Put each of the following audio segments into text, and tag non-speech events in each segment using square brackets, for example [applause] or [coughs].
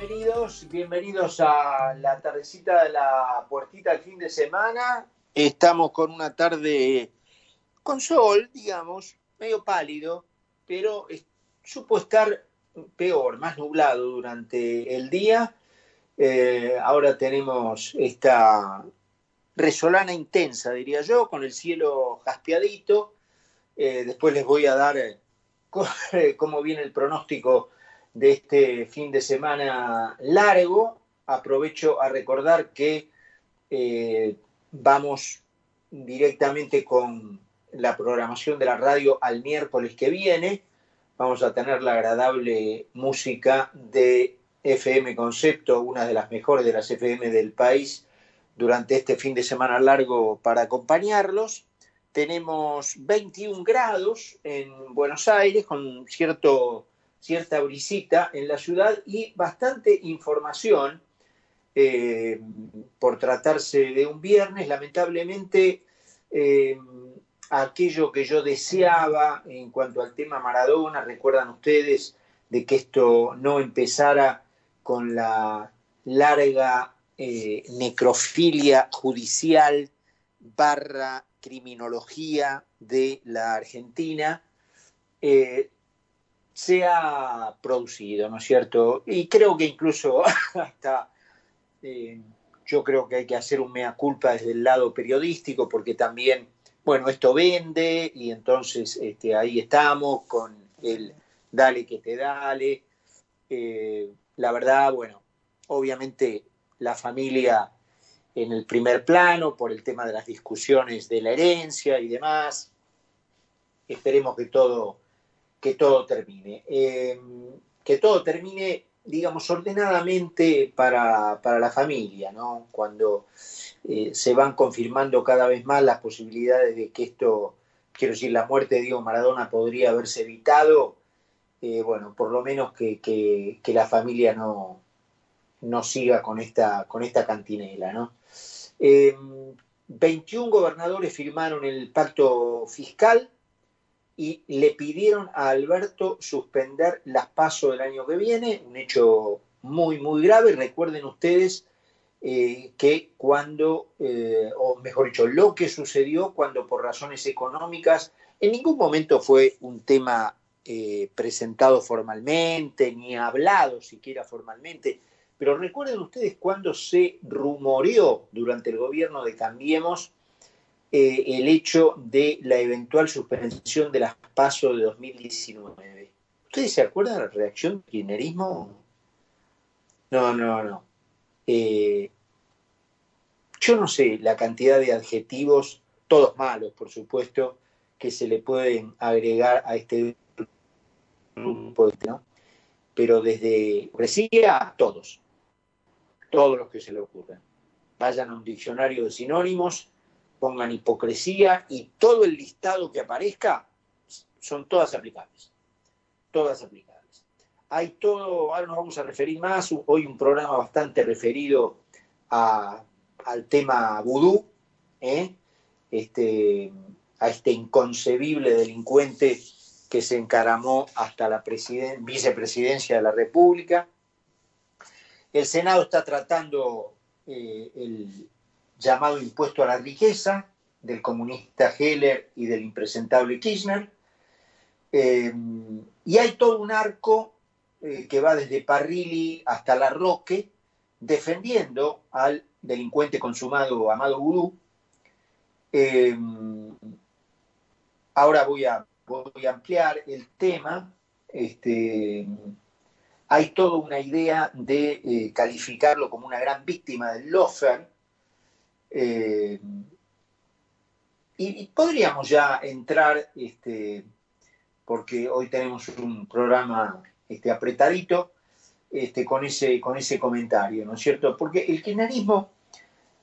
bienvenidos, bienvenidos a la tardecita de la puertita del fin de semana. Estamos con una tarde con sol, digamos, medio pálido, pero supo estar peor, más nublado durante el día. Eh, ahora tenemos esta resolana intensa, diría yo, con el cielo jaspeadito. Eh, después les voy a dar eh, [laughs] cómo viene el pronóstico de este fin de semana largo. Aprovecho a recordar que vamos directamente con la programación de la radio al miércoles que viene. Vamos a tener la agradable música de FM Concepto, una de las mejores de las FM del país, durante este fin de semana largo para acompañarlos. Tenemos 21 grados en Buenos Aires, con cierto, cierta brisita en la ciudad y bastante información eh, por tratarse de un viernes. Lamentablemente, eh, aquello que yo deseaba en cuanto al tema Maradona, recuerdan ustedes de que esto no empezara con la larga eh, necrofilia judicial barra criminología de la Argentina, se ha producido, ¿no es cierto? Y creo que incluso [laughs] hasta, eh, yo creo que hay que hacer un mea culpa desde el lado periodístico, porque también bueno, esto vende y entonces este, ahí estamos con el dale que te dale. Eh, la verdad, bueno, obviamente la familia en el primer plano por el tema de las discusiones de la herencia y demás. Esperemos que todo, que todo termine. Eh, que todo termine, digamos, ordenadamente para, para la familia, ¿no? Cuando eh, se van confirmando cada vez más las posibilidades de que esto, quiero decir, la muerte de Diego Maradona podría haberse evitado, eh, bueno, por lo menos que, que, la familia no, no siga con esta, con esta cantinela, ¿no? 21 eh, gobernadores firmaron el pacto fiscal y le pidieron a Alberto suspender las pasos del año que viene, un hecho muy, muy grave. Recuerden ustedes eh, que cuando, eh, o mejor dicho, lo que sucedió cuando por razones económicas, en ningún momento fue un tema eh, presentado formalmente, ni hablado siquiera formalmente, pero recuerden ustedes cuando se rumoreó durante el gobierno de Cambiemos el hecho de la eventual suspensión de las pasos de 2019. ¿Ustedes se acuerdan de la reacción del kirchnerismo? No, no, no. Eh, yo no sé la cantidad de adjetivos, todos malos, por supuesto, que se le pueden agregar a este grupo, ¿no? pero desde hipocresía a todos, todos los que se le ocurran. Vayan a un diccionario de sinónimos, pongan hipocresía y todo el listado que aparezca son todas aplicables. Todas aplicables hay todo, ahora nos vamos a referir más, hoy un programa bastante referido al tema vudú, ¿eh? este, a este inconcebible delincuente que se encaramó hasta la vicepresidencia de la República. El Senado está tratando eh, el llamado impuesto a la riqueza del comunista Heller y del impresentable Kirchner. Eh, y hay todo un arco eh, que va desde Parrilli hasta La Roque, defendiendo al delincuente consumado Amado Gurú. Eh, ahora voy a, voy a, ampliar el tema. Este, hay toda una idea de calificarlo como una gran víctima del lofer. Y, podríamos ya entrar, este, porque hoy tenemos un programa este, apretadito este, con, ese, con ese comentario, ¿no es cierto? Porque el kirchnerismo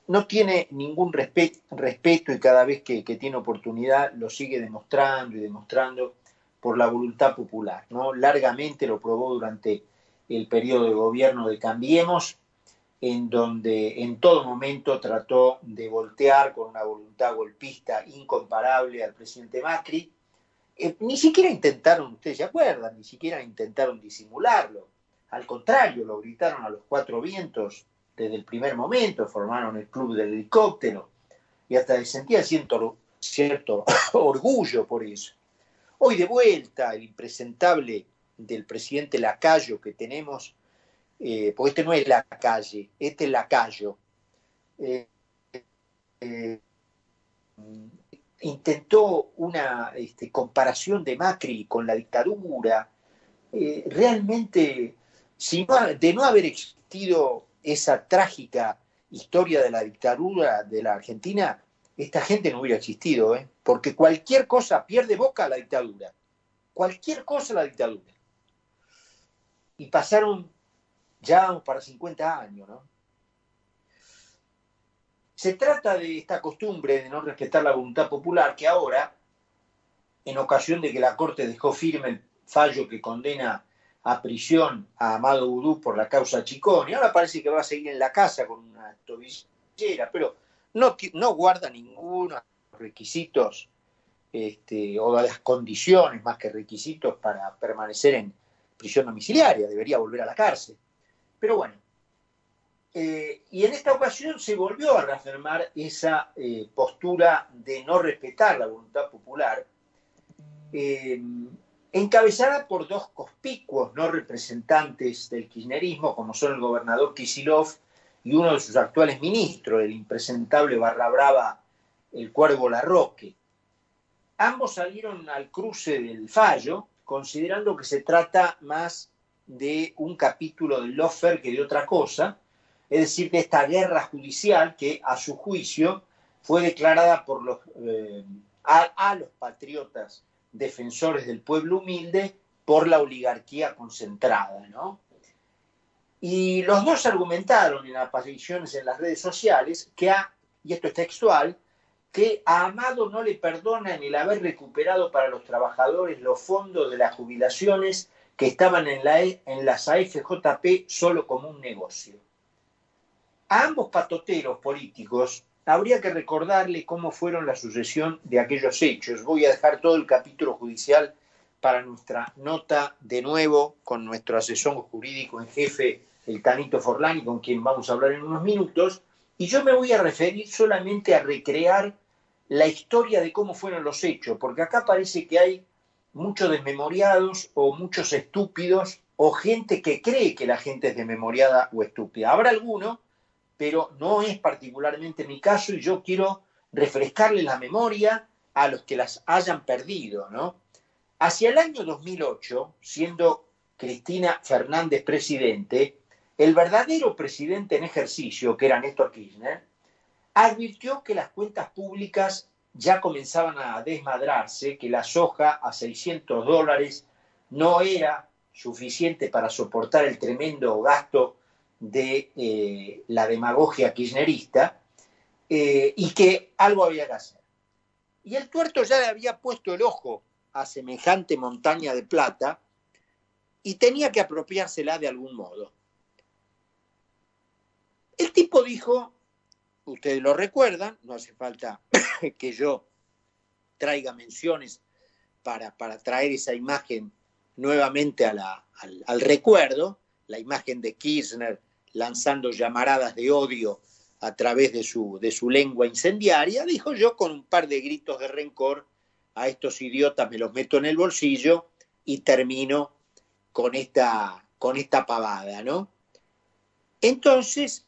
no tiene ningún respeto y cada vez que, tiene oportunidad lo sigue demostrando y demostrando por la voluntad popular, ¿no? Largamente lo probó durante el periodo de gobierno de Cambiemos, en donde en todo momento trató de voltear con una voluntad golpista incomparable al presidente Macri, eh, ni siquiera intentaron, ustedes se acuerdan, ni siquiera intentaron disimularlo. al contrario, lo gritaron a los cuatro vientos desde el primer momento, formaron el club del helicóptero y hasta sentía cierto, cierto [laughs] orgullo por eso. Hoy de vuelta, el impresentable del presidente Lacayo que tenemos, eh, porque este no es la calle, este es Lacayo, eh, eh, intentó una este, comparación de Macri con la dictadura, realmente, si de no haber existido esa trágica historia de la dictadura de la Argentina, esta gente no hubiera existido, ¿eh? porque cualquier cosa pierde boca a la dictadura. Cualquier cosa a la dictadura. Y pasaron ya para 50 años, ¿no? Se trata de esta costumbre de no respetar la voluntad popular que ahora, en ocasión de que la Corte dejó firme el fallo que condena a prisión a Amado Udú por la causa Chicón, y ahora parece que va a seguir en la casa con una tobillera, pero no, no guarda ninguno requisitos este, o las condiciones más que requisitos para permanecer en prisión domiciliaria, debería volver a la cárcel. Pero bueno, eh, y en esta ocasión se volvió a reafirmar esa eh, postura de no respetar la voluntad popular, eh, encabezada por dos conspicuos no representantes del kirchnerismo, como son el gobernador Kisilov y uno de sus actuales ministros, el impresentable barra brava, el cuervo Larroque. Ambos salieron al cruce del fallo, considerando que se trata más de un capítulo del Lofer que de otra cosa, es decir, de esta guerra judicial que, a su juicio, fue declarada por los, eh, a los patriotas defensores del pueblo humilde por la oligarquía concentrada, ¿no? Y los dos argumentaron en apariciones en las redes sociales que a, y esto es textual, que a Amado no le perdonan el haber recuperado para los trabajadores los fondos de las jubilaciones que estaban en, la, e, en las AFJP solo como un negocio. A ambos patoteros políticos habría que recordarle cómo fueron la sucesión de aquellos hechos. Voy a dejar todo el capítulo judicial para nuestra nota de nuevo con nuestro asesor jurídico en jefe, el Tanito Forlani, con quien vamos a hablar en unos minutos, y yo me voy a referir solamente a recrear la historia de cómo fueron los hechos, porque acá parece que hay muchos desmemoriados o muchos estúpidos o gente que cree que la gente es desmemoriada o estúpida. Habrá alguno pero no es particularmente mi caso y yo quiero refrescarle la memoria a los que las hayan perdido, ¿no? Hacia el año 2008, siendo Cristina Fernández presidente, el verdadero presidente en ejercicio, que era Néstor Kirchner, advirtió que las cuentas públicas ya comenzaban a desmadrarse, que la soja a 600 dólares no era suficiente para soportar el tremendo gasto de eh, la demagogia kirchnerista eh, y que algo había que hacer. Y el tuerto ya le había puesto el ojo a semejante montaña de plata y tenía que apropiársela de algún modo. El tipo dijo, ustedes lo recuerdan, no hace falta que yo traiga menciones para, para traer esa imagen nuevamente al, al, recuerdo, la imagen de Kirchner lanzando llamaradas de odio a través de su, de su lengua incendiaria, dijo yo con un par de gritos de rencor, a estos idiotas me los meto en el bolsillo y termino con esta, con esta pavada, ¿no? Entonces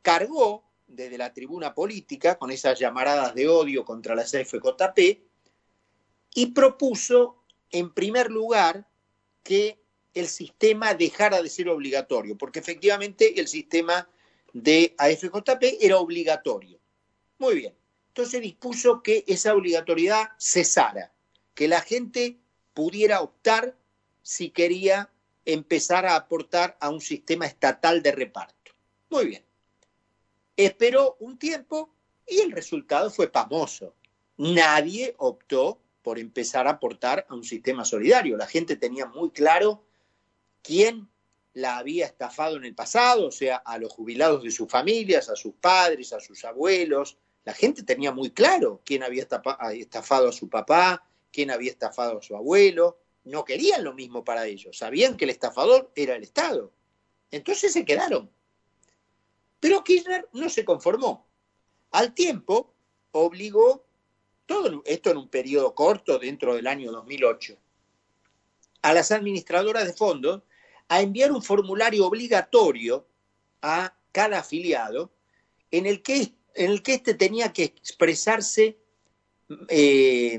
cargó desde la tribuna política con esas llamaradas de odio contra la CFJP y propuso, en primer lugar, que el sistema dejara de ser obligatorio, porque efectivamente el sistema de AFJP era obligatorio. Muy bien. Entonces dispuso que esa obligatoriedad cesara, que la gente pudiera optar si quería empezar a aportar a un sistema estatal de reparto. Muy bien. Esperó un tiempo y el resultado fue famoso. Nadie optó por empezar a aportar a un sistema solidario. La gente tenía muy claro quién la había estafado en el pasado, o sea, a los jubilados de sus familias, a sus padres, a sus abuelos. La gente tenía muy claro quién había estafado a su papá, quién había estafado a su abuelo. no querían lo mismo para ellos, sabían que el estafador era el Estado. Entonces se quedaron. Pero Kirchner no se conformó. Al tiempo, obligó, todo esto en un periodo corto dentro del año 2008, a las administradoras de fondos a enviar un formulario obligatorio a cada afiliado en el que, en el que éste tenía que expresarse, eh,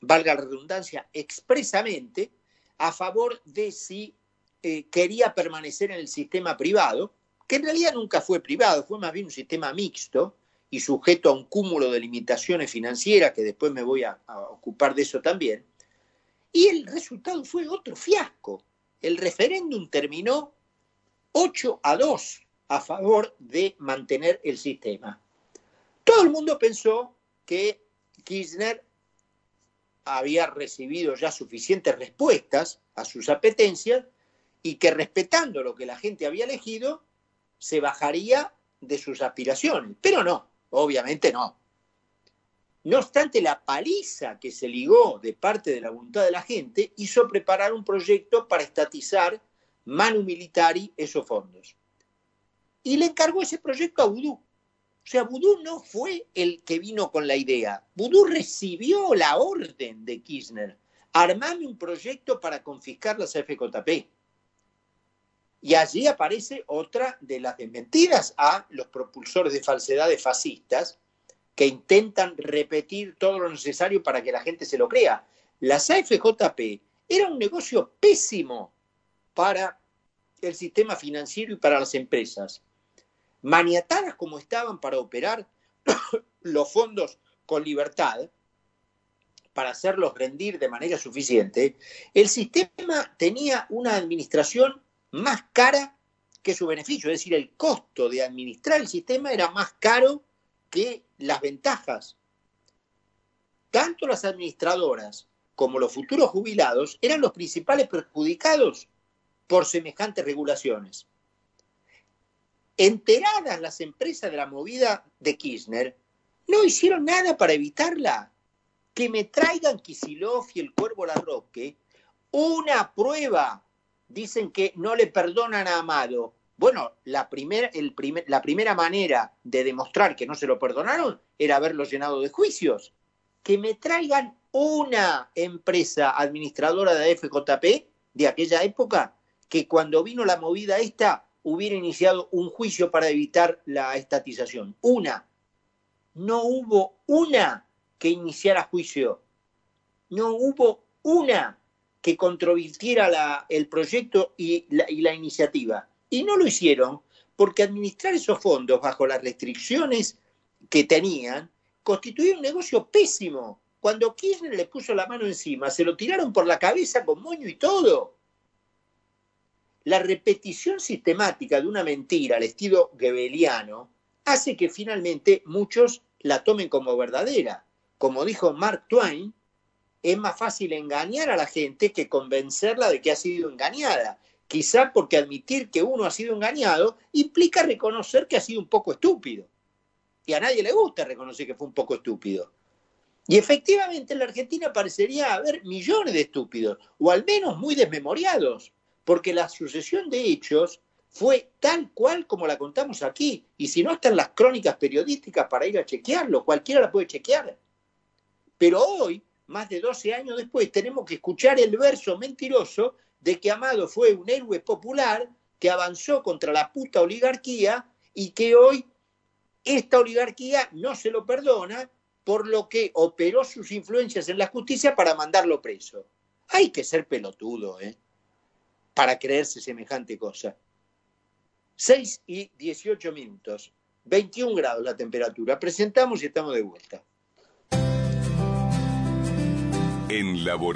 valga la redundancia, expresamente a favor de si eh, quería permanecer en el sistema privado, que en realidad nunca fue privado, fue más bien un sistema mixto y sujeto a un cúmulo de limitaciones financieras, que después me voy a, ocupar de eso también. Y el resultado fue otro fiasco. El referéndum terminó 8 a 2 a favor de mantener el sistema. Todo el mundo pensó que Kirchner había recibido ya suficientes respuestas a sus apetencias y que respetando lo que la gente había elegido, se bajaría de sus aspiraciones. Pero no, obviamente no. No obstante, la paliza que se ligó de parte de la voluntad de la gente hizo preparar un proyecto para estatizar manu militari esos fondos y le encargó ese proyecto a Vudú. O sea, Vudú no fue el que vino con la idea. Vudú recibió la orden de Kirchner. Armame un proyecto para confiscar las FJP. Y allí aparece otra de las desmentidas a los propulsores de falsedades fascistas que intentan repetir todo lo necesario para que la gente se lo crea. Las AFJP era un negocio pésimo para el sistema financiero y para las empresas maniatadas como estaban para operar [coughs] los fondos con libertad, para hacerlos rendir de manera suficiente, el sistema tenía una administración más cara que su beneficio, es decir, el costo de administrar el sistema era más caro que las ventajas. Tanto las administradoras como los futuros jubilados eran los principales perjudicados por semejantes regulaciones. Enteradas las empresas de la movida de Kirchner, no hicieron nada para evitarla. Que me traigan Kisilov y el Cuervo Larroque una prueba. Dicen que no le perdonan a Amado. Bueno, la, el la primera manera de demostrar que no se lo perdonaron era haberlo llenado de juicios. Que me traigan una empresa administradora de FJP de aquella época que cuando vino la movida esta hubiera iniciado un juicio para evitar la estatización. Una. No hubo una que iniciara juicio. No hubo una que controvirtiera el proyecto y la, y la iniciativa. Y no lo hicieron porque administrar esos fondos bajo las restricciones que tenían constituía un negocio pésimo. Cuando Kirchner le puso la mano encima, se lo tiraron por la cabeza con moño y todo la repetición sistemática de una mentira al estilo gebeliano hace que finalmente muchos la tomen como verdadera. Como dijo Mark Twain, es más fácil engañar a la gente que convencerla de que ha sido engañada. Quizá porque admitir que uno ha sido engañado implica reconocer que ha sido un poco estúpido. Y a nadie le gusta reconocer que fue un poco estúpido. Y efectivamente en la Argentina parecería haber millones de estúpidos, o al menos muy desmemoriados porque la sucesión de hechos fue tal cual como la contamos aquí, y si no están las crónicas periodísticas para ir a chequearlo, cualquiera la puede chequear. Pero hoy, más de 12 años después, tenemos que escuchar el verso mentiroso de que Amado fue un héroe popular que avanzó contra la puta oligarquía y que hoy esta oligarquía no se lo perdona por lo que operó sus influencias en la justicia para mandarlo preso. Hay que ser pelotudo, ¿eh? para creerse semejante cosa. 6 y 18 minutos, 21 grados la temperatura. Presentamos y estamos de vuelta. En laboratorio.